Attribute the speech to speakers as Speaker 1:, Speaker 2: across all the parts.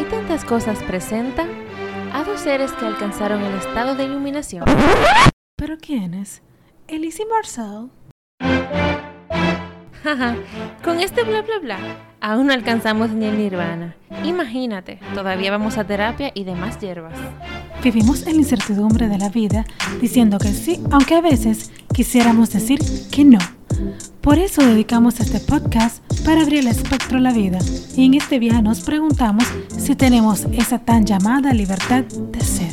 Speaker 1: Hay tantas cosas presenta a dos seres que alcanzaron el estado de iluminación.
Speaker 2: ¿Pero quiénes? Elise y Marcel.
Speaker 1: Jaja, con este bla bla bla, aún no alcanzamos ni el nirvana. Imagínate, todavía vamos a terapia y demás hierbas.
Speaker 2: Vivimos en la incertidumbre de la vida diciendo que sí, aunque a veces quisiéramos decir que no. Por eso dedicamos este podcast para abrir el espectro a la vida. Y en este viaje nos preguntamos si tenemos esa tan llamada libertad de ser.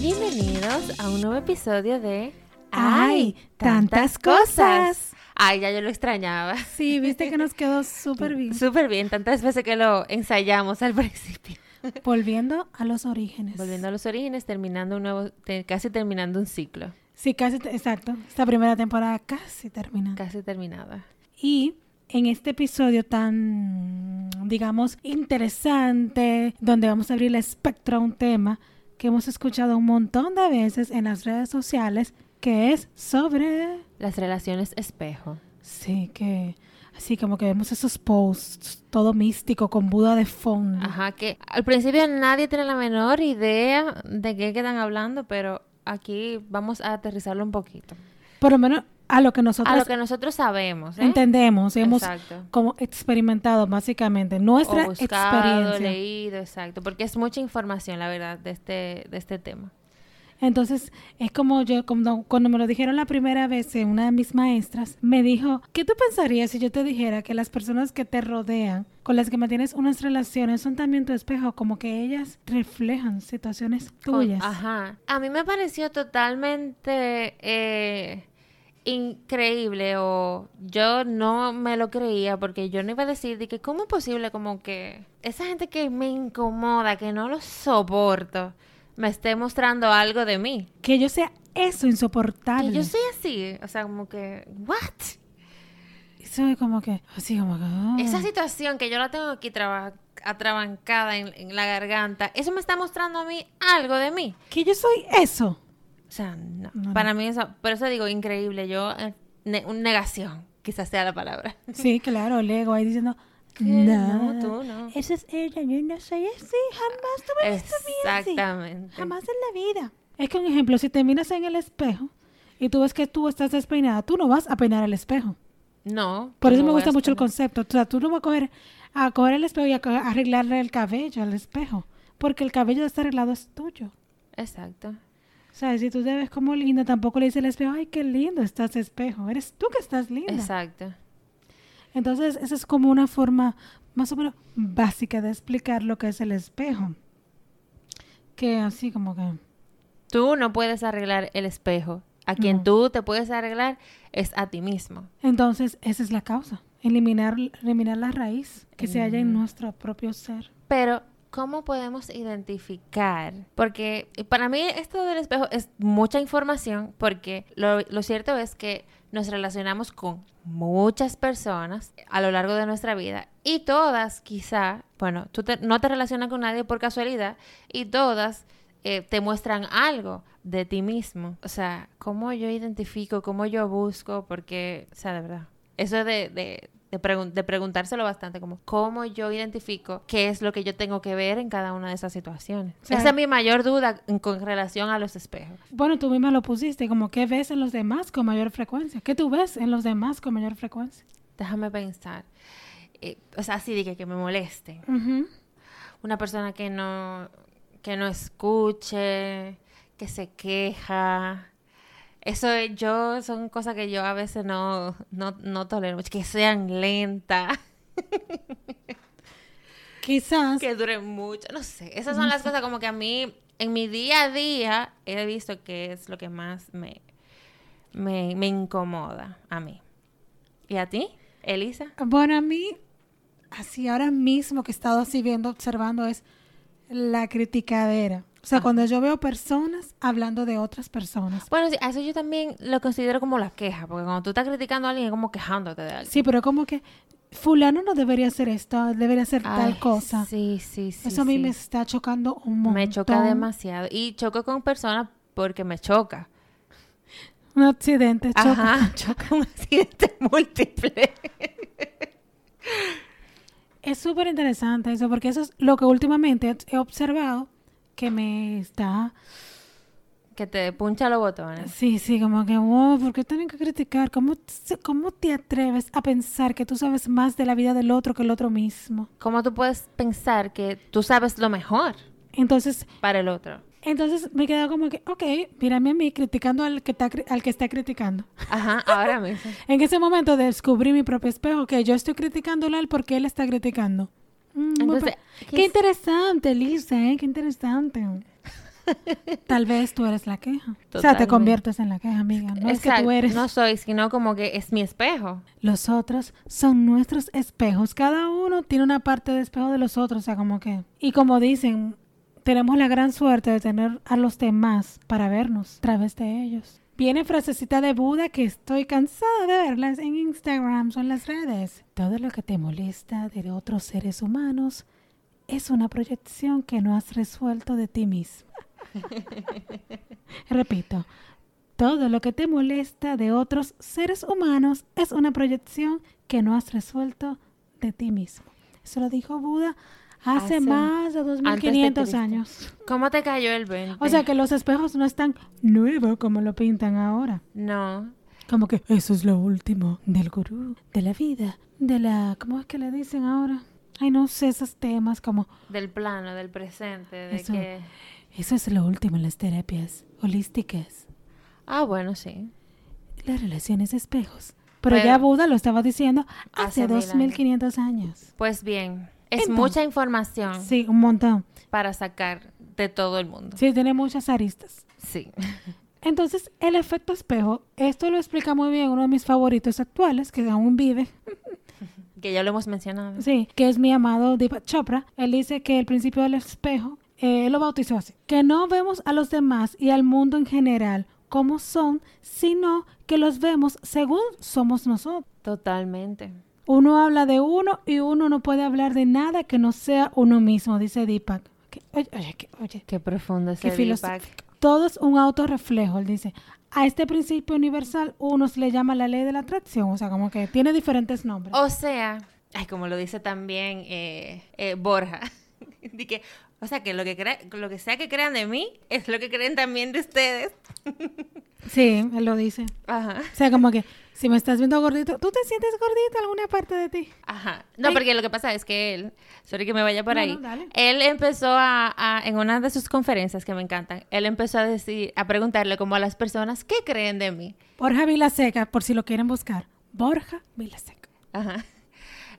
Speaker 1: Bienvenidos a un nuevo episodio de
Speaker 2: ¡Ay, tantas cosas!
Speaker 1: Ay, ya yo lo extrañaba.
Speaker 2: Sí, viste que nos quedó súper bien.
Speaker 1: Súper bien, tantas veces que lo ensayamos al principio.
Speaker 2: Volviendo a los orígenes.
Speaker 1: Volviendo a los orígenes, terminando un nuevo, te- casi terminando un ciclo.
Speaker 2: Sí, casi, exacto. Esta primera temporada casi termina.
Speaker 1: Casi terminada.
Speaker 2: Y en este episodio tan, digamos, interesante, donde vamos a abrir el espectro a un tema que hemos escuchado un montón de veces en las redes sociales, que es sobre...
Speaker 1: Las relaciones espejo.
Speaker 2: Sí, que así como que vemos esos posts, todo místico, con Buda de fondo.
Speaker 1: Ajá, que al principio nadie tiene la menor idea de qué quedan hablando, pero aquí vamos a aterrizarlo un poquito.
Speaker 2: Por lo menos a lo que nosotros
Speaker 1: A lo que nosotros sabemos, ¿eh?
Speaker 2: entendemos, hemos
Speaker 1: Exacto.
Speaker 2: como experimentado básicamente nuestra
Speaker 1: o buscado,
Speaker 2: experiencia.
Speaker 1: leído, exacto, porque es mucha información, la verdad, de este, de este tema.
Speaker 2: Entonces, es como yo, cuando, cuando me lo dijeron la primera vez, eh, una de mis maestras me dijo, ¿qué tú pensarías si yo te dijera que las personas que te rodean, con las que mantienes unas relaciones, son también tu espejo, como que ellas reflejan situaciones tuyas?
Speaker 1: Ajá. A mí me pareció totalmente eh, increíble o yo no me lo creía porque yo no iba a decir de que cómo es posible como que esa gente que me incomoda, que no lo soporto, me esté mostrando algo de mí.
Speaker 2: Que yo sea eso insoportable.
Speaker 1: Que yo soy así, o sea, como que, ¿what?
Speaker 2: Eso es como que, así como que... ah.
Speaker 1: Esa situación que yo la tengo aquí traba- atrabancada en, en la garganta, eso me está mostrando a mí algo de mí.
Speaker 2: Que yo soy eso.
Speaker 1: O sea, no.
Speaker 2: No,
Speaker 1: Para mí eso, por eso digo increíble. Yo, eh, ne- un negación, quizás sea la palabra.
Speaker 2: Sí, claro, el ego ahí diciendo. No,
Speaker 1: No, tú no.
Speaker 2: Esa es ella, yo no soy así, jamás a mí así.
Speaker 1: Exactamente.
Speaker 2: Jamás en la vida. Es que un ejemplo, si te miras en el espejo y tú ves que tú estás despeinada, tú no vas a peinar el espejo.
Speaker 1: No.
Speaker 2: Por eso
Speaker 1: no
Speaker 2: me gusta mucho el
Speaker 1: estar-
Speaker 2: concepto. O sea, tú no vas a coger, a coger el espejo y a arreglarle el cabello al espejo. Porque el cabello de este arreglado es tuyo.
Speaker 1: Exacto.
Speaker 2: O sea, si tú te ves como linda, tampoco le dice el espejo, ay, qué lindo estás espejo. Eres tú que estás linda.
Speaker 1: Exacto.
Speaker 2: Entonces, esa es como una forma más o menos básica de explicar lo que es el espejo. Que así como que...
Speaker 1: Tú no puedes arreglar el espejo. A quien
Speaker 2: No.
Speaker 1: tú te puedes arreglar es a ti mismo.
Speaker 2: Entonces, esa es la causa. Eliminar, eliminar la raíz que se halla en nuestro propio ser.
Speaker 1: Pero, ¿cómo podemos identificar? Porque para mí esto del espejo es mucha información porque lo, lo cierto es que nos relacionamos con muchas personas a lo largo de nuestra vida y todas quizá, bueno, tú te- no te relacionas con nadie por casualidad y todas eh, te muestran algo de ti mismo. O sea, ¿cómo yo identifico, cómo yo busco? Porque, o sea, de verdad, eso de, de, de, pregun- de preguntárselo bastante, como, ¿cómo yo identifico qué es lo que yo tengo que ver en cada una de esas situaciones?
Speaker 2: O sea,
Speaker 1: Esa es mi mayor duda con relación a los espejos.
Speaker 2: Bueno, tú misma lo pusiste, como qué ves en los demás con mayor frecuencia. ¿Qué tú ves en los demás con mayor frecuencia?
Speaker 1: Déjame pensar. Eh, o sea, así de que, que me moleste. Una persona que no, que no escuche, que se queja. Eso es- yo son cosas que yo a veces no, no, no tolero mucho. Que sean lentas,
Speaker 2: Quizás,
Speaker 1: que duren mucho. No sé. Esas son las cosas como que a mí, en mi día a día, he visto que es lo que más me, me, me incomoda a mí. ¿Y a ti, Elisa?
Speaker 2: bueno, a mí, así ahora mismo que he estado así viendo, observando, es la criticadera. O sea,
Speaker 1: Ah.
Speaker 2: cuando yo veo personas hablando de otras personas.
Speaker 1: Bueno, sí, a eso yo también lo considero como la queja, porque cuando tú estás criticando a alguien es como quejándote de alguien.
Speaker 2: Sí, pero como que fulano no debería hacer esto, debería hacer tal cosa.
Speaker 1: Sí, sí, sí.
Speaker 2: Eso a mí
Speaker 1: sí.
Speaker 2: me está chocando un montón.
Speaker 1: Me choca demasiado. Y choco con personas porque me choca.
Speaker 2: Un accidente choca.
Speaker 1: Ajá, choca un accidente múltiple.
Speaker 2: Es súper interesante eso, porque eso es lo que últimamente he observado que me está...
Speaker 1: Que te puncha los botones.
Speaker 2: Sí, sí, como que, wow, ¿por qué tienen que criticar? ¿Cómo, ¿Cómo te atreves a pensar que tú sabes más de la vida del otro que el otro mismo?
Speaker 1: ¿Cómo tú puedes pensar que tú sabes lo mejor
Speaker 2: Entonces,
Speaker 1: para el otro?
Speaker 2: entonces me queda como que, ok, mírame a mí criticando al que, está, al que está criticando.
Speaker 1: Ajá, ahora mismo.
Speaker 2: En ese momento descubrí mi propio espejo, que yo estoy criticándole a él porque él está criticando. Mm,
Speaker 1: Entonces, ¿qué
Speaker 2: qué
Speaker 1: es-
Speaker 2: interesante, Lisa, ¿eh? Qué interesante. Tal vez tú eres la queja. O sea, te conviertes en la queja, amiga. No es que
Speaker 1: Exacto,
Speaker 2: tú eres.
Speaker 1: No soy, sino como que es mi espejo.
Speaker 2: Los otros son nuestros espejos. Cada uno tiene una parte de espejo de los otros. O sea, como que... Y como dicen, tenemos la gran suerte de tener a los demás para vernos a través de ellos. Viene frasecita de Buda que estoy cansada de verlas en Instagram o en las redes. Todo lo que te molesta de otros seres humanos es una proyección que no has resuelto de ti mismo. Repito, todo lo que te molesta de otros seres humanos es una proyección que no has resuelto de ti mismo. Eso lo dijo Buda hace,
Speaker 1: Hace-
Speaker 2: más de
Speaker 1: antes de
Speaker 2: 2500
Speaker 1: Cristo.
Speaker 2: años.
Speaker 1: ¿Cómo te cayó el 20?
Speaker 2: O sea que los espejos no están nuevos como lo pintan ahora.
Speaker 1: No.
Speaker 2: Como que eso es lo último del gurú, de la vida, de la... ¿Cómo es que le dicen ahora? Ay, no sé esos temas como...
Speaker 1: Del plano, del presente, de
Speaker 2: Eso.
Speaker 1: que...
Speaker 2: Eso es lo último en las terapias holísticas.
Speaker 1: Ah, bueno, sí.
Speaker 2: Las relaciones de espejos. Pero,
Speaker 1: Pero-
Speaker 2: ya Buda lo estaba diciendo hace
Speaker 1: Hace mil
Speaker 2: 2500 años.
Speaker 1: Pues bien, es
Speaker 2: Entonces-
Speaker 1: mucha información
Speaker 2: Sí, un montón.
Speaker 1: para sacar de todo el mundo.
Speaker 2: Sí, tiene muchas aristas.
Speaker 1: Sí.
Speaker 2: Entonces, el efecto espejo, esto lo explica muy bien uno de mis favoritos actuales, que aún vive,
Speaker 1: que ya lo hemos mencionado.
Speaker 2: sí, que es mi amado Deepak Chopra. Él dice que el principio del espejo, eh, él lo bautizó así, que no vemos a los demás y al mundo en general como son, sino que los vemos según somos nosotros.
Speaker 1: Totalmente.
Speaker 2: Uno habla de uno y uno no puede hablar de nada que no sea uno mismo, dice Deepak. Que- oye, oye, que- oye,
Speaker 1: Qué profundo ese
Speaker 2: filosófico.
Speaker 1: Deepak.
Speaker 2: Todo es un autorreflejo, él dice. A este principio universal uno se le llama la ley de la atracción, o sea, como que tiene diferentes nombres.
Speaker 1: O sea, ay, como lo dice también eh, eh, Borja, de que, o sea, que lo que, crea- lo que sea que crean de mí es lo que creen también de ustedes.
Speaker 2: Sí, él lo dice.
Speaker 1: Ajá.
Speaker 2: O sea, como que si me estás viendo gordito, ¿tú te sientes gordito alguna parte de ti?
Speaker 1: Ajá. No, porque lo que pasa es que él, sorry que me vaya por
Speaker 2: No,
Speaker 1: ahí,
Speaker 2: no,
Speaker 1: él empezó a, a- en una de sus conferencias que me encantan, él empezó a decir, a preguntarle como a las personas, ¿qué creen de mí?
Speaker 2: Borja Vilaseca, por si lo quieren buscar. Borja Vilaseca.
Speaker 1: Ajá.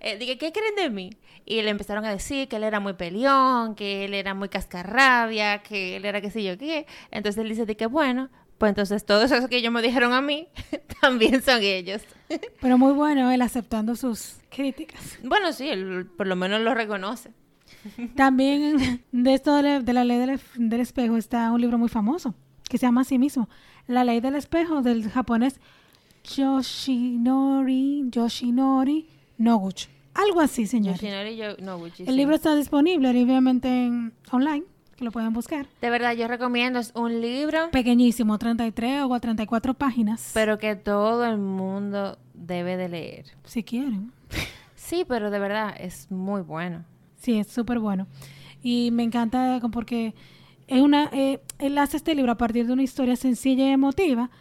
Speaker 1: Eh, dije, ¿qué creen de mí? Y le empezaron a decir que él era muy peleón, que él era muy cascarrabia, que él era qué sé yo qué. Entonces él dice de que bueno, pues entonces todo eso que ellos me dijeron a mí, también son ellos.
Speaker 2: Pero muy bueno él aceptando sus críticas.
Speaker 1: bueno, sí, él por lo menos lo reconoce.
Speaker 2: También de esto de la, de la ley del, del espejo está un libro muy famoso que se llama así mismo, La ley del espejo del japonés Yoshinori, Yoshinori Noguchi. Algo así, señores.
Speaker 1: Yoshinori Yo- Noguchi,
Speaker 2: El
Speaker 1: sí.
Speaker 2: libro está disponible libremente en- online, que lo pueden buscar.
Speaker 1: De verdad, yo recomiendo, es un libro,
Speaker 2: Pequeñísimo, 33 o 34 páginas,
Speaker 1: pero que todo el mundo debe de leer.
Speaker 2: si quieren.
Speaker 1: Sí, pero de verdad es muy bueno.
Speaker 2: Sí, es súper bueno. Y me encanta porque es una, eh, él hace este libro a partir de una historia sencilla y emotiva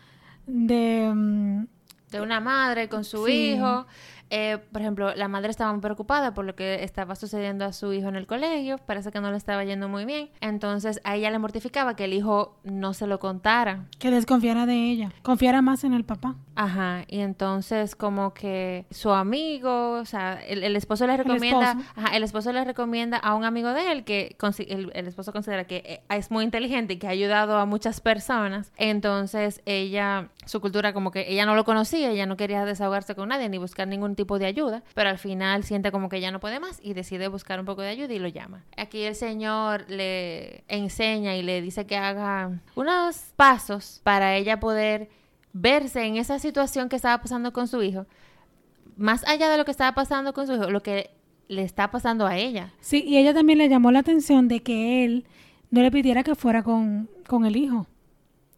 Speaker 2: de... mm,
Speaker 1: de una madre con su
Speaker 2: Sí.
Speaker 1: hijo. Eh, por ejemplo, la madre estaba muy preocupada por lo que estaba sucediendo a su hijo en el colegio. Parece que no le estaba yendo muy bien. Entonces a ella le mortificaba que el hijo no se lo contara.
Speaker 2: que desconfiara de ella, confiara más en el papá.
Speaker 1: Ajá, y entonces como que su amigo, o sea, el, el esposo le recomienda,
Speaker 2: esposo.
Speaker 1: ajá, el esposo le recomienda a un amigo de él que el, el esposo considera que eh, es muy inteligente y que ha ayudado a muchas personas. Entonces ella, su cultura como que ella no lo conocía, ella no quería desahogarse con nadie ni buscar ningún tipo de ayuda, pero al final siente como que ya no puede más y decide buscar un poco de ayuda y lo llama. Aquí el señor le enseña y le dice que haga unos pasos para ella poder verse en esa situación que estaba pasando con su hijo, más allá de lo que estaba pasando con su hijo, lo que le está pasando a ella.
Speaker 2: Sí, y ella también le llamó la atención de que él no le pidiera que fuera con, con el hijo.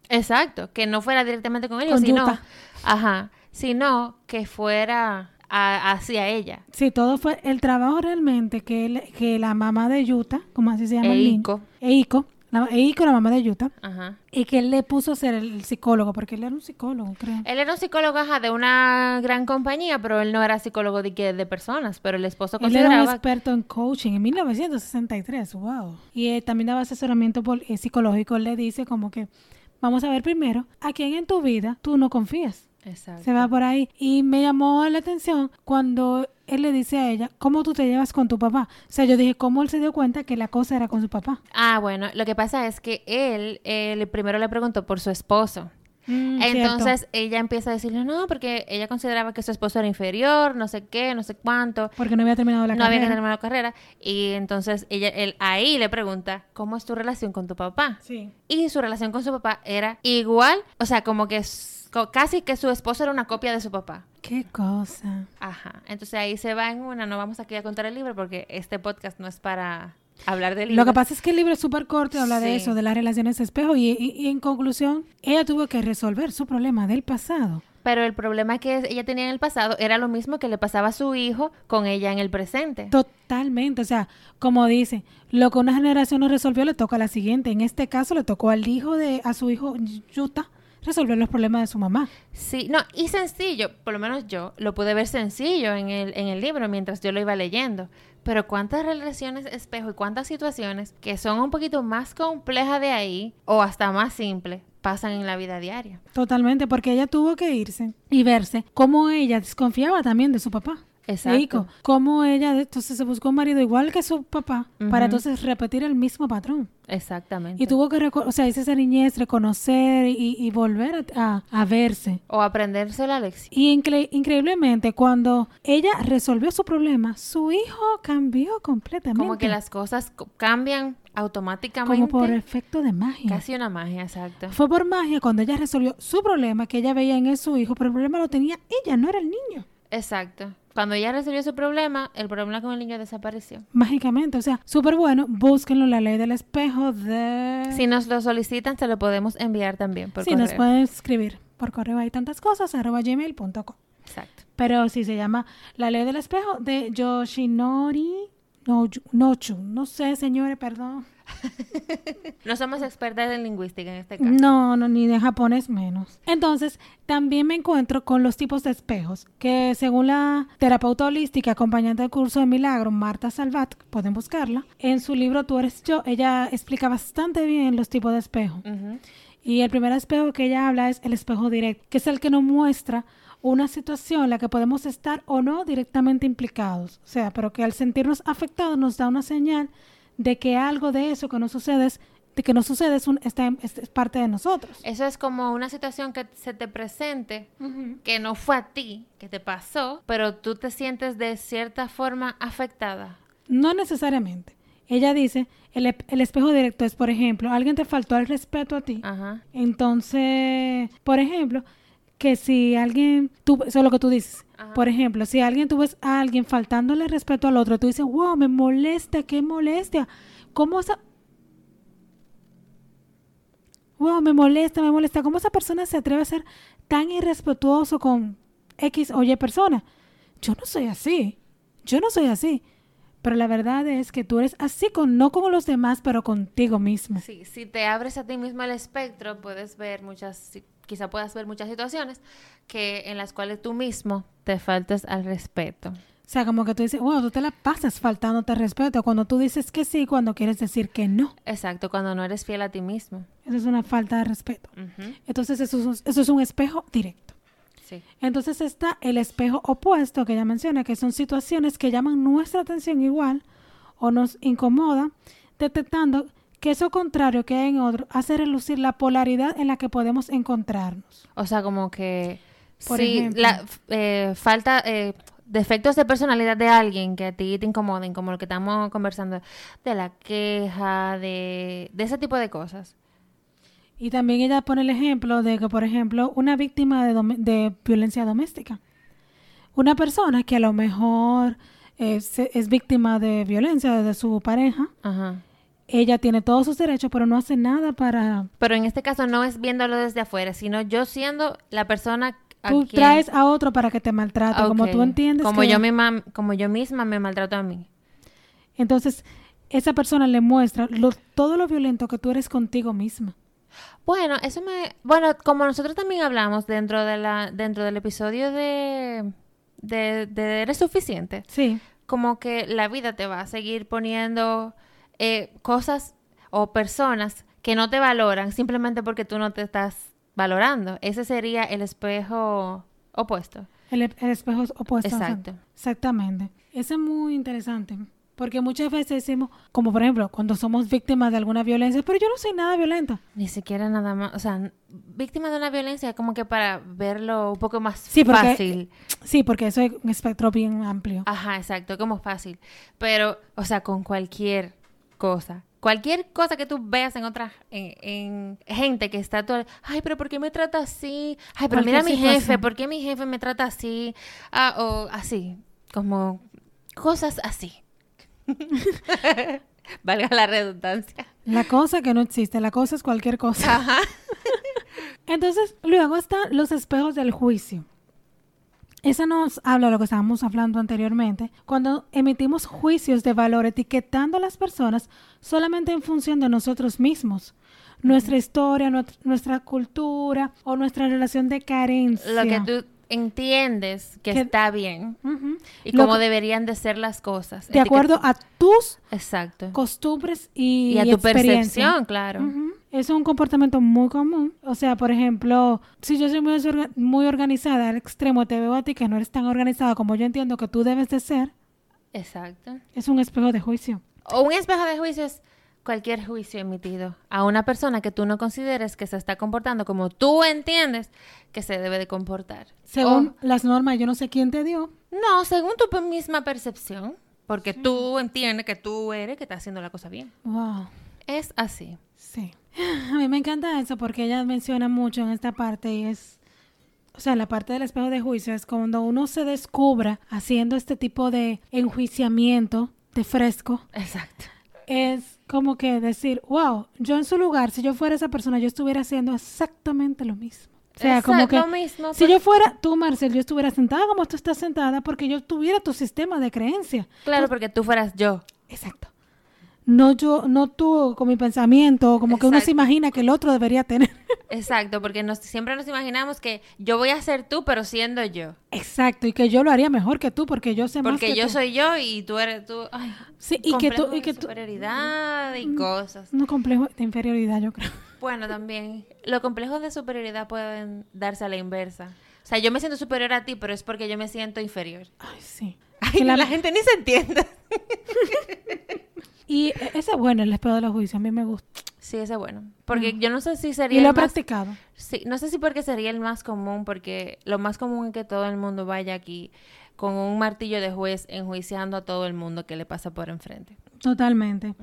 Speaker 1: Exacto, que no fuera directamente con ellos,
Speaker 2: Con
Speaker 1: sino,
Speaker 2: Yuta.
Speaker 1: ajá, sino que fuera a- hacia ella.
Speaker 2: Sí, todo fue el trabajo realmente que, él- que la mamá de Yuta, como así se llama el niño,
Speaker 1: Eiko.
Speaker 2: Eiko, la, Eiko, la mamá de Yuta,
Speaker 1: Ajá.
Speaker 2: y que él le puso a ser el psicólogo, porque él era un psicólogo, creo.
Speaker 1: Él era un psicólogo ajá, de una gran compañía, pero él no era psicólogo de, que- de personas, pero el esposo
Speaker 2: Él era un
Speaker 1: consideraba...
Speaker 2: experto en coaching en 1963, wow. Y eh, también daba asesoramiento pol- eh, psicológico. Él le dice como que, vamos a ver primero, a quién en tu vida tú no confías.
Speaker 1: Exacto.
Speaker 2: Se va por ahí. Y me llamó la atención cuando él le dice a ella, ¿cómo tú te llevas con tu papá? O sea, yo dije, ¿cómo él se dio cuenta que la cosa era con su papá?
Speaker 1: Ah, bueno, lo que pasa es que él, él primero le preguntó por su esposo.
Speaker 2: Mm,
Speaker 1: Entonces ella empieza a decirle, no, porque ella consideraba que su esposo era inferior, no sé qué, no sé cuánto.
Speaker 2: Porque no había terminado la
Speaker 1: no había que
Speaker 2: carrera.
Speaker 1: terminar la carrera. Y entonces ella, él ahí le pregunta, ¿cómo es tu relación con tu papá?
Speaker 2: Sí.
Speaker 1: Y su relación con su papá era igual, o sea, como que casi que su esposo era una copia de su papá.
Speaker 2: Qué cosa.
Speaker 1: Ajá. Entonces ahí se va en una, no vamos aquí a contar el libro porque este podcast no es para hablar del libro.
Speaker 2: Lo que pasa es que el libro es súper corto y habla de eso, de las relaciones espejo. Y, y- y en conclusión, ella tuvo que resolver su problema del pasado.
Speaker 1: Pero el problema que ella tenía en el pasado era lo mismo que le pasaba a su hijo con ella en el presente.
Speaker 2: Totalmente, o sea, como dice, lo que una generación no resolvió le toca a la siguiente. En este caso le tocó al hijo de, a su hijo Yuta resolver los problemas de su mamá.
Speaker 1: Sí, no, y sencillo, por lo menos yo lo pude ver sencillo en el, en el libro mientras yo lo iba leyendo. Pero cuántas relaciones espejo y cuántas situaciones que son un poquito más complejas de ahí o hasta más simples pasan en la vida diaria.
Speaker 2: Totalmente, porque ella tuvo que irse y verse cómo ella desconfiaba también de su papá.
Speaker 1: Exacto.
Speaker 2: Cómo ella entonces se buscó un marido igual que su papá para entonces repetir el mismo patrón.
Speaker 1: Exactamente.
Speaker 2: Y tuvo que, o sea, hice esa niñez, reconocer y, y volver a, a- a verse.
Speaker 1: O aprenderse la lección.
Speaker 2: Y incre- increíblemente, cuando ella resolvió su problema, su hijo cambió completamente.
Speaker 1: Como que las cosas co- cambian automáticamente.
Speaker 2: Como por efecto de magia.
Speaker 1: Casi una magia, exacto.
Speaker 2: Fue por magia cuando ella resolvió su problema que ella veía en él su hijo, pero el problema lo tenía ella, no era el niño.
Speaker 1: Exacto. Cuando ella resolvió su problema, el problema con el niño desapareció.
Speaker 2: Mágicamente, o sea, súper bueno. Búsquenlo, la ley del espejo de...
Speaker 1: Si nos lo solicitan, se lo podemos enviar también por
Speaker 2: sí,
Speaker 1: correo.
Speaker 2: nos pueden escribir por correo. Hay tantas cosas, arroba gmail.com.
Speaker 1: Exacto.
Speaker 2: Pero sí se llama La Ley del Espejo de Yoshinori no, Nochu. No sé, señores, perdón.
Speaker 1: No somos expertas en lingüística en este caso.
Speaker 2: No, no, ni de japonés menos. Entonces, también me encuentro con los tipos de espejos, que según la terapeuta holística acompañante del curso de milagro, Marta Salvat, pueden buscarla, en su libro Tú eres yo, ella explica bastante bien los tipos de espejo. Y el primer espejo que ella habla es el espejo directo, que es el que nos muestra una situación en la que podemos estar o no directamente implicados. O sea, pero que al sentirnos afectados nos da una señal de que algo de eso que nos sucede es, de que nos sucede es, un, está en- es- es parte de nosotros.
Speaker 1: Eso es como una situación que se te presente, que no fue a ti, que te pasó, pero tú te sientes de cierta forma afectada.
Speaker 2: No necesariamente. Ella dice, el, el espejo directo es, por ejemplo, alguien te faltó al respeto a ti.
Speaker 1: Ajá.
Speaker 2: Entonces, por ejemplo, que si alguien, tú, eso es lo que tú dices.
Speaker 1: Ajá.
Speaker 2: Por ejemplo, si alguien tú ves a alguien faltándole respeto al otro, tú dices, wow, me molesta, qué molestia. ¿Cómo esa... Wow, me molesta, me molesta. ¿Cómo esa persona se atreve a ser tan irrespetuoso con X o Y persona? Yo no soy así. Yo no soy así. Pero la verdad es que tú eres así con no con los demás, pero contigo mismo.
Speaker 1: Sí, si te abres a ti mismo el espectro, puedes ver muchas, quizá puedas ver muchas situaciones que en las cuales tú mismo te faltas al respeto.
Speaker 2: O sea, como que tú dices, wow, tú te la pasas faltándote respeto cuando tú dices que sí, cuando quieres decir que no.
Speaker 1: Exacto, cuando no eres fiel a ti mismo.
Speaker 2: Eso es una falta de respeto.
Speaker 1: Ujú,
Speaker 2: Entonces, eso es, un- eso es un espejo directo.
Speaker 1: Sí.
Speaker 2: Entonces está el espejo opuesto que ella menciona, que son situaciones que llaman nuestra atención igual o nos incomoda, detectando que eso contrario que hay en otro hace relucir la polaridad en la que podemos encontrarnos.
Speaker 1: O sea, como que
Speaker 2: Por
Speaker 1: sí,
Speaker 2: ejemplo.
Speaker 1: la eh, falta eh, defectos de personalidad de alguien que a ti te incomoden, como lo que estamos conversando, de la queja, de, de ese tipo de cosas.
Speaker 2: Y también ella pone el ejemplo de que, por ejemplo, una víctima de, dom- de violencia doméstica. Una persona que a lo mejor eh, es víctima de violencia de su pareja,
Speaker 1: Ajá.
Speaker 2: ella tiene todos sus derechos, pero no hace nada para...
Speaker 1: Pero en este caso no es viéndolo desde afuera, sino yo siendo la persona ¿A
Speaker 2: Tú
Speaker 1: quién?
Speaker 2: traes a otro para que te maltrate, como tú entiendes.
Speaker 1: Como
Speaker 2: que-
Speaker 1: yo misma, como yo misma me maltrato a mí.
Speaker 2: Entonces, esa persona le muestra lo- todo lo violento que tú eres contigo misma.
Speaker 1: Bueno, eso me, bueno, como nosotros también hablamos dentro de la, dentro del episodio de, de, de eres suficiente,
Speaker 2: Sí,
Speaker 1: como que la vida te va a seguir poniendo eh, cosas o personas que no te valoran simplemente porque tú no te estás valorando. Ese sería el espejo opuesto.
Speaker 2: el, el espejo es opuesto.
Speaker 1: Exacto.
Speaker 2: Exactamente. Eso es muy interesante. Porque muchas veces decimos, como por ejemplo, cuando somos víctimas de alguna violencia, pero yo no soy nada violenta.
Speaker 1: Ni siquiera nada más, o sea, víctima de una violencia como que para verlo un poco más
Speaker 2: Sí, porque-
Speaker 1: fácil.
Speaker 2: Sí, porque eso es un espectro bien amplio.
Speaker 1: Ajá, exacto, como fácil. Pero, o sea, con cualquier cosa. Cualquier cosa que tú veas en otra, en, en gente que está todo, ay, pero ¿por qué me trata así? Ay, pero mira a mi jefe. ¿por qué mi jefe me trata así? Ah, o así, como cosas así. Valga la redundancia.
Speaker 2: La cosa que no existe, la cosa es cualquier cosa.
Speaker 1: Ajá.
Speaker 2: Entonces, luego están los espejos del juicio. Eso nos habla de lo que estábamos hablando anteriormente, cuando emitimos juicios de valor etiquetando a las personas solamente en función de nosotros mismos, nuestra historia, nuestra cultura o nuestra relación de carencia.
Speaker 1: Lo que tú entiendes que,
Speaker 2: Que-
Speaker 1: está bien y cómo deberían de ser las cosas.
Speaker 2: de acuerdo a tus
Speaker 1: Exacto.
Speaker 2: costumbres y,
Speaker 1: Y a tu percepción, claro.
Speaker 2: Es un comportamiento muy común. O sea, por ejemplo, si yo soy muy, organizada al extremo, te veo a ti que no eres tan organizada como yo entiendo que tú debes de ser,
Speaker 1: Exacto.
Speaker 2: es un espejo de juicio.
Speaker 1: O un espejo de juicio es cualquier juicio emitido a una persona que tú no consideres que se está comportando como tú entiendes que se debe de comportar.
Speaker 2: Según las normas, yo no sé quién te dio.
Speaker 1: No, según tu misma percepción, porque tú entiendes que tú eres que está haciendo la cosa bien.
Speaker 2: Wow.
Speaker 1: Es así.
Speaker 2: Sí. A mí me encanta eso porque ella menciona mucho en esta parte y es, o sea, la parte del espejo de juicio es cuando uno se descubra haciendo este tipo de enjuiciamiento de fresco,
Speaker 1: Exacto.
Speaker 2: es como que decir, wow, yo en su lugar, si yo fuera esa persona, yo estuviera haciendo exactamente lo mismo. O sea, como que
Speaker 1: lo mismo,
Speaker 2: si yo fuera tú, Marcel, yo estuviera sentada como tú estás sentada porque yo tuviera tu sistema de creencia.
Speaker 1: Claro, porque tú fueras yo.
Speaker 2: Exacto. No yo, no tú con mi pensamiento, como que uno se imagina que el otro debería tener.
Speaker 1: Exacto, porque nos, siempre nos imaginamos que yo voy a ser tú, pero siendo yo.
Speaker 2: Exacto, y que yo lo haría mejor que tú porque yo sé más
Speaker 1: Porque
Speaker 2: que
Speaker 1: yo
Speaker 2: tú.
Speaker 1: soy yo y tú eres tú. Ay,
Speaker 2: Sí, y que tú y que tú Mm.
Speaker 1: superioridad y cosas.
Speaker 2: un complejo de inferioridad, yo creo.
Speaker 1: Bueno, también los complejos de superioridad pueden darse a la inversa. O sea, yo me siento superior a ti, pero es porque yo me siento inferior.
Speaker 2: Ay, sí.
Speaker 1: Ay, la,
Speaker 2: la-
Speaker 1: gente ni se entiende.
Speaker 2: Y e- ese es bueno, el espejo de los juicios, a mí me gusta.
Speaker 1: Sí, ese es bueno. Porque yo no sé si
Speaker 2: Mm. Y
Speaker 1: sería
Speaker 2: lo he
Speaker 1: más...
Speaker 2: practicado.
Speaker 1: Sí, no sé si porque sería el más común, porque lo más común es que todo el mundo vaya aquí con un martillo de juez enjuiciando a todo el mundo que le pasa por enfrente.
Speaker 2: Totalmente.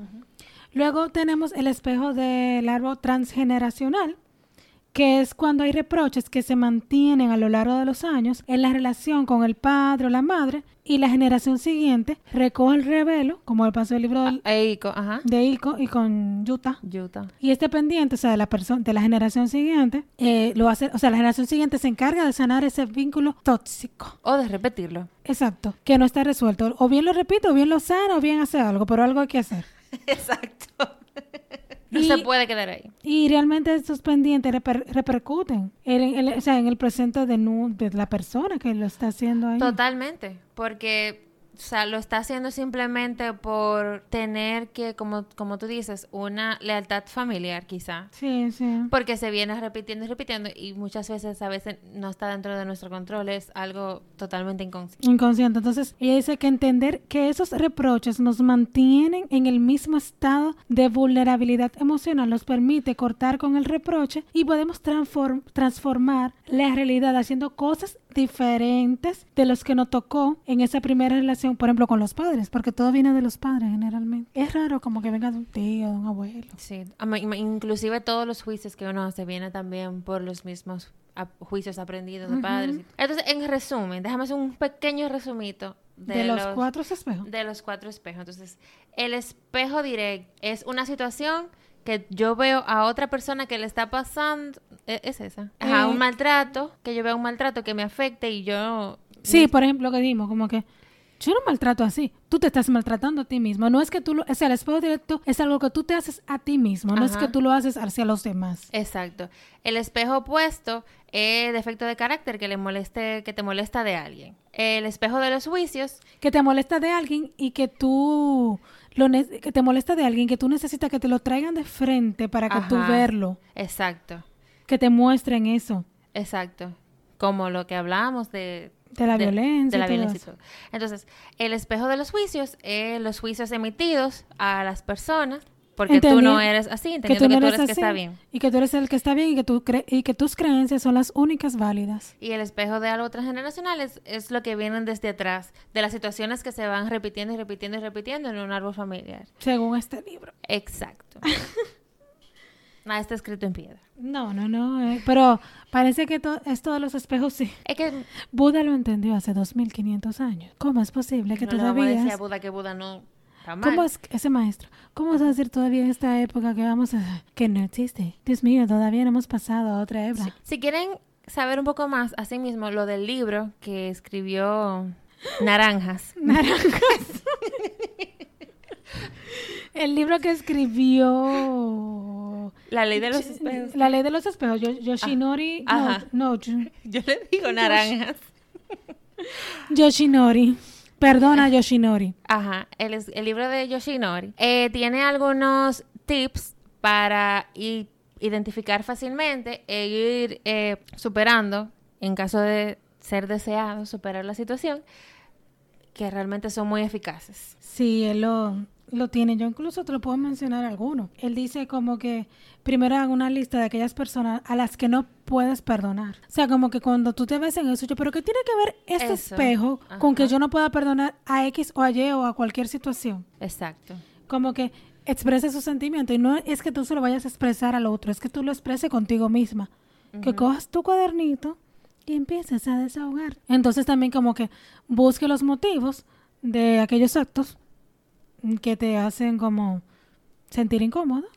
Speaker 2: Luego tenemos el espejo del árbol transgeneracional, que es cuando hay reproches que se mantienen a lo largo de los años en la relación con el padre o la madre y la generación siguiente recoge el revelo, como el paso del libro del-
Speaker 1: ajá.
Speaker 2: de Ico y con Yuta.
Speaker 1: Yuta.
Speaker 2: Y este pendiente, o sea, de la persona, de la generación siguiente, eh, lo hace, o sea, la generación siguiente se encarga de sanar ese vínculo tóxico.
Speaker 1: O de repetirlo.
Speaker 2: Exacto, que no está resuelto. O bien lo repite, o bien lo sana, o bien hace algo, pero algo hay que hacer.
Speaker 1: Exacto. No
Speaker 2: Y-
Speaker 1: se puede quedar ahí.
Speaker 2: Y realmente estos pendientes reper- repercuten en, en- o sea, en el presente de, de la persona que lo está haciendo ahí.
Speaker 1: Totalmente, porque o sea, lo está haciendo simplemente por tener que, como, como tú dices, una lealtad familiar quizá.
Speaker 2: Sí, sí.
Speaker 1: Porque se viene repitiendo y repitiendo y muchas veces a veces no está dentro de nuestro control, es algo totalmente inconsciente.
Speaker 2: Inconsciente. Entonces, ella dice que entender que esos reproches nos mantienen en el mismo estado de vulnerabilidad emocional nos permite cortar con el reproche y podemos transform- transformar la realidad haciendo cosas diferentes de los que nos tocó en esa primera relación, por ejemplo, con los padres, porque todo viene de los padres generalmente. Es raro como que venga de un tío, de un abuelo.
Speaker 1: Sí, inclusive todos los juicios que uno hace vienen también por los mismos juicios aprendidos de padres. Entonces, en resumen, déjame hacer un pequeño resumito de,
Speaker 2: De, los, cuatro espejos.
Speaker 1: de los cuatro espejos. Entonces, el espejo directo es una situación que yo veo a otra persona que le está pasando, e- es esa, Ajá,
Speaker 2: Eh.
Speaker 1: un maltrato, que yo veo un maltrato que me afecte y yo...
Speaker 2: Sí, por ejemplo, que dimos, como que yo no maltrato así. Tú te estás maltratando a ti mismo. No es que tú lo, o sea, el espejo directo es algo que tú te haces a ti mismo, no es que tú lo haces hacia los demás.
Speaker 1: Exacto. El espejo opuesto es defecto de carácter que le moleste, que te molesta de alguien. El espejo de los juicios,
Speaker 2: Que te molesta de alguien y que tú lo que te molesta de alguien que tú necesitas que te lo traigan de frente para que tú verlo,
Speaker 1: exacto,
Speaker 2: que te muestren eso.
Speaker 1: exacto. Como lo que hablábamos de
Speaker 2: De la violencia
Speaker 1: de la
Speaker 2: y todo
Speaker 1: violencia y
Speaker 2: eso.
Speaker 1: todo. Entonces, el espejo de los juicios es los juicios emitidos a las personas porque tú
Speaker 2: Entendi-
Speaker 1: no eres así, entendiendo que tú, eres que está
Speaker 2: así,
Speaker 1: bien.
Speaker 2: Y que tú eres el que está bien y que, tú cre- y que tus creencias son las únicas válidas.
Speaker 1: Y el espejo de algo transgeneracional es, es lo que vienen desde atrás, de las situaciones que se van repitiendo y repitiendo y repitiendo en un árbol familiar.
Speaker 2: Según este libro.
Speaker 1: Exacto. Nada está escrito en piedra.
Speaker 2: No, no, no. eh, pero parece que to- esto de los espejos sí.
Speaker 1: Es que
Speaker 2: Buda lo entendió hace 2500 años. ¿Cómo es posible que
Speaker 1: no le vamos a
Speaker 2: todavía...
Speaker 1: decir a Buda que Buda no está mal.
Speaker 2: ¿Cómo es ese maestro? ¿Cómo vas a decir todavía en esta época que vamos a... que no existe? Dios mío, todavía no hemos pasado a otra época.
Speaker 1: Si quieren saber un poco más, así mismo, lo del libro que escribió Naranjas.
Speaker 2: Naranjas. El libro que escribió...
Speaker 1: La ley de los espejos.
Speaker 2: La ley de los espejos. Yo- Yoshinori... no,
Speaker 1: Ajá.
Speaker 2: no, Yo-
Speaker 1: le digo naranjas.
Speaker 2: Yoshinori. Perdona, Yoshinori.
Speaker 1: Ajá, el, el libro de Yoshinori eh, tiene algunos tips para identificar fácilmente e ir eh, superando, en caso de ser deseado, superar la situación, que realmente son muy eficaces.
Speaker 2: Sí, él lo, lo tiene. Yo incluso te lo puedo mencionar alguno. Él dice como que primero haga una lista de aquellas personas a las que no puedes perdonar. O sea, como que cuando tú te ves en eso, yo, pero ¿qué tiene que ver este
Speaker 1: Eso,
Speaker 2: espejo con que
Speaker 1: ajá.
Speaker 2: yo no pueda perdonar a X o a Y o a cualquier situación?
Speaker 1: Exacto.
Speaker 2: Como que exprese su sentimiento y no es que tú se lo vayas a expresar al otro, es que tú lo expreses contigo misma. Que cojas tu cuadernito y empieces a desahogar. Entonces también como que busque los motivos de aquellos actos que te hacen como sentir incómodo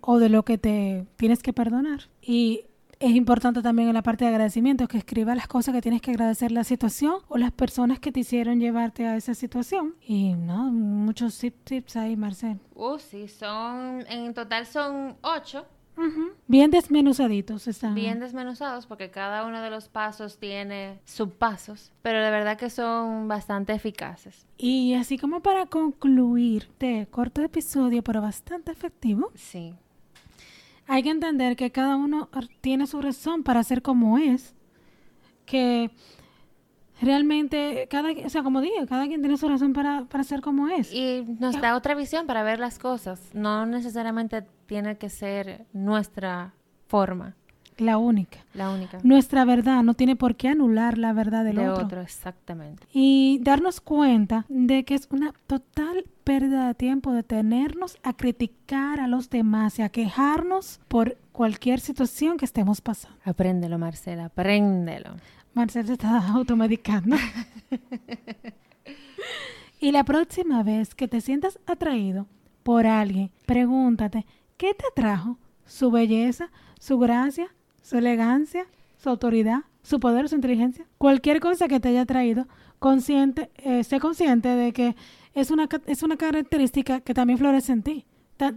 Speaker 2: o de lo que te tienes que perdonar. Y es importante también en la parte de agradecimiento que escriba las cosas que tienes que agradecer la situación o las personas que te hicieron llevarte a esa situación. Y no, muchos tip- tips ahí, Marcel.
Speaker 1: Uh, sí, son, en total son ocho,
Speaker 2: Bien desmenuzaditos están.
Speaker 1: bien desmenuzados, porque cada uno de los pasos tiene subpasos, pero de verdad que son bastante eficaces.
Speaker 2: Y así como para concluir este corto episodio, pero bastante efectivo,
Speaker 1: Sí.
Speaker 2: hay que entender que cada uno tiene su razón para ser como es, que realmente cada, o sea, como dije, cada quien tiene su razón para, para ser como es.
Speaker 1: Y nos da otra visión para ver las cosas. No necesariamente tiene que ser nuestra forma,
Speaker 2: La única.
Speaker 1: la única.
Speaker 2: Nuestra verdad no tiene por qué anular la verdad del
Speaker 1: de
Speaker 2: otro.
Speaker 1: otro, exactamente.
Speaker 2: Y darnos cuenta de que es una total pérdida de tiempo detenernos a criticar a los demás y a quejarnos por cualquier situación que estemos pasando.
Speaker 1: Apréndelo, Marcela, apréndelo.
Speaker 2: Marcel se está automedicando. y la próxima vez que te sientas atraído por alguien, pregúntate, ¿qué te atrajo? ¿Su belleza? ¿Su gracia? ¿Su elegancia? ¿Su autoridad? ¿Su poder? ¿Su inteligencia? Cualquier cosa que te haya atraído, consciente, eh, sé consciente de que es una, es una característica que también florece en ti.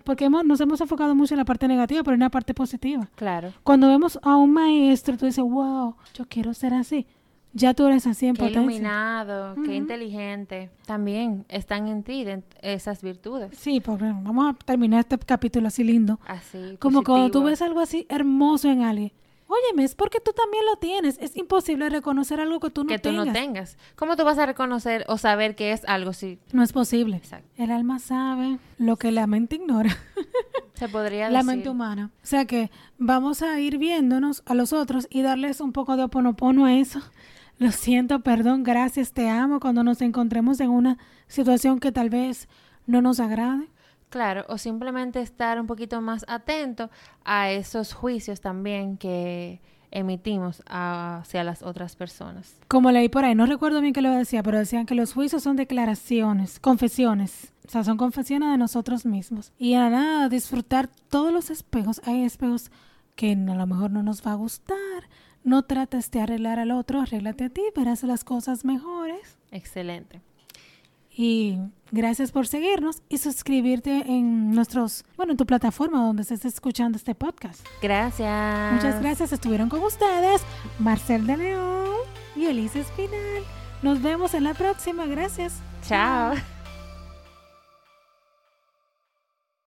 Speaker 2: Porque hemos- nos hemos enfocado mucho en la parte negativa, pero en la parte positiva.
Speaker 1: Claro.
Speaker 2: Cuando vemos a un maestro, tú dices, wow, yo quiero ser así. Ya tú eres así en
Speaker 1: Qué
Speaker 2: potencia.
Speaker 1: iluminado, qué inteligente. También están en ti de- esas virtudes.
Speaker 2: Sí, porque vamos a terminar este capítulo así lindo.
Speaker 1: Así.
Speaker 2: Como cuando tú ves algo así hermoso en alguien. Óyeme, es porque tú también lo tienes. Es imposible reconocer algo que tú no
Speaker 1: que tú
Speaker 2: tengas.
Speaker 1: no tengas. ¿Cómo tú vas a reconocer o saber que es algo si
Speaker 2: No es posible.
Speaker 1: Exacto.
Speaker 2: El alma sabe lo que la mente ignora.
Speaker 1: se podría
Speaker 2: la
Speaker 1: decir?
Speaker 2: mente humana. O sea que vamos a ir viéndonos a los otros y darles un poco de oponopono a eso. Lo siento, perdón, gracias, te amo cuando nos encontremos en una situación que tal vez no nos agrade.
Speaker 1: Claro, o simplemente estar un poquito más atento a esos juicios también que emitimos hacia las otras personas.
Speaker 2: Como leí por ahí, no recuerdo bien qué lo decía, pero decían que los juicios son declaraciones, confesiones. O sea, son confesiones de nosotros mismos. Y a nada, disfrutar todos los espejos. Hay espejos que a lo mejor no nos va a gustar. No trates de arreglar al otro, arréglate a ti, verás las cosas mejores.
Speaker 1: Excelente.
Speaker 2: Y gracias por seguirnos y suscribirte en nuestros, bueno, en tu plataforma donde estés escuchando este podcast.
Speaker 1: Gracias.
Speaker 2: Muchas gracias. Estuvieron con ustedes Marcel de León y Elisa Espinal. Nos vemos en la próxima. Gracias.
Speaker 1: Chao.